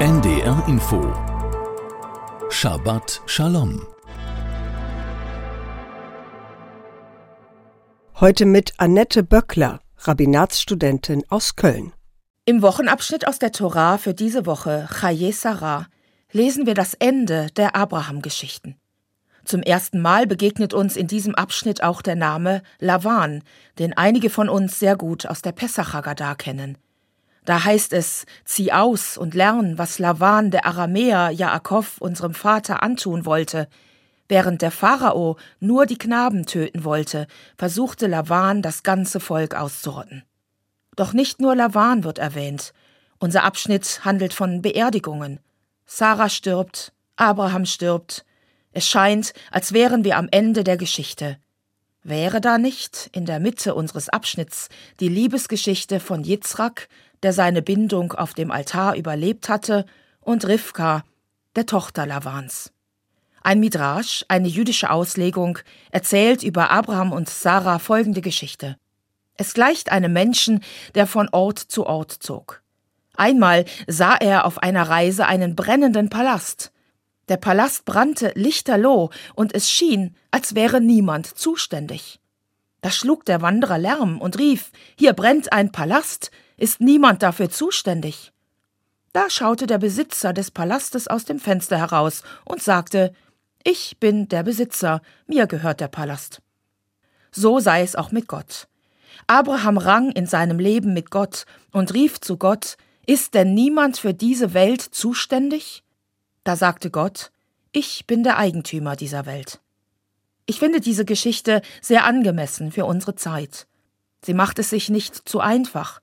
NDR Info Shabbat Shalom Heute mit Annette Böckler, Rabbinatsstudentin aus Köln. Im Wochenabschnitt aus der Torah für diese Woche, Chaye Sarah, lesen wir das Ende der Abraham-Geschichten. Zum ersten Mal begegnet uns in diesem Abschnitt auch der Name Lavan, den einige von uns sehr gut aus der Pesach Haggadah kennen. Da heißt es, zieh aus und lern, was Lavan, der Aramäer, Jaakov, unserem Vater, antun wollte. Während der Pharao nur die Knaben töten wollte, versuchte Lavan, das ganze Volk auszurotten. Doch nicht nur Lavan wird erwähnt. Unser Abschnitt handelt von Beerdigungen. Sarah stirbt, Abraham stirbt, es scheint, als wären wir am Ende der Geschichte. Wäre da nicht in der Mitte unseres Abschnitts die Liebesgeschichte von Jitzrak, der seine Bindung auf dem Altar überlebt hatte, und Rivka, der Tochter Lavans? Ein Midrash, eine jüdische Auslegung, erzählt über Abraham und Sarah folgende Geschichte. Es gleicht einem Menschen, der von Ort zu Ort zog. Einmal sah er auf einer Reise einen brennenden Palast. Der Palast brannte lichterloh, und es schien, als wäre niemand zuständig. Da schlug der Wanderer Lärm und rief Hier brennt ein Palast, ist niemand dafür zuständig? Da schaute der Besitzer des Palastes aus dem Fenster heraus und sagte Ich bin der Besitzer, mir gehört der Palast. So sei es auch mit Gott. Abraham rang in seinem Leben mit Gott und rief zu Gott Ist denn niemand für diese Welt zuständig? Da sagte Gott, ich bin der Eigentümer dieser Welt. Ich finde diese Geschichte sehr angemessen für unsere Zeit. Sie macht es sich nicht zu einfach.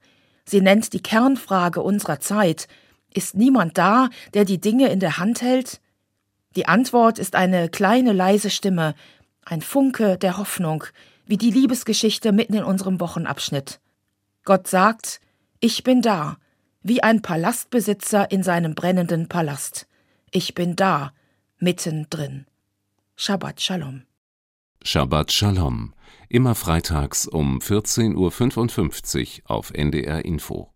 Sie nennt die Kernfrage unserer Zeit. Ist niemand da, der die Dinge in der Hand hält? Die Antwort ist eine kleine leise Stimme, ein Funke der Hoffnung, wie die Liebesgeschichte mitten in unserem Wochenabschnitt. Gott sagt, ich bin da, wie ein Palastbesitzer in seinem brennenden Palast. Ich bin da, mittendrin. Shabbat Shalom. Shabbat Shalom. Immer freitags um 14.55 Uhr auf NDR Info.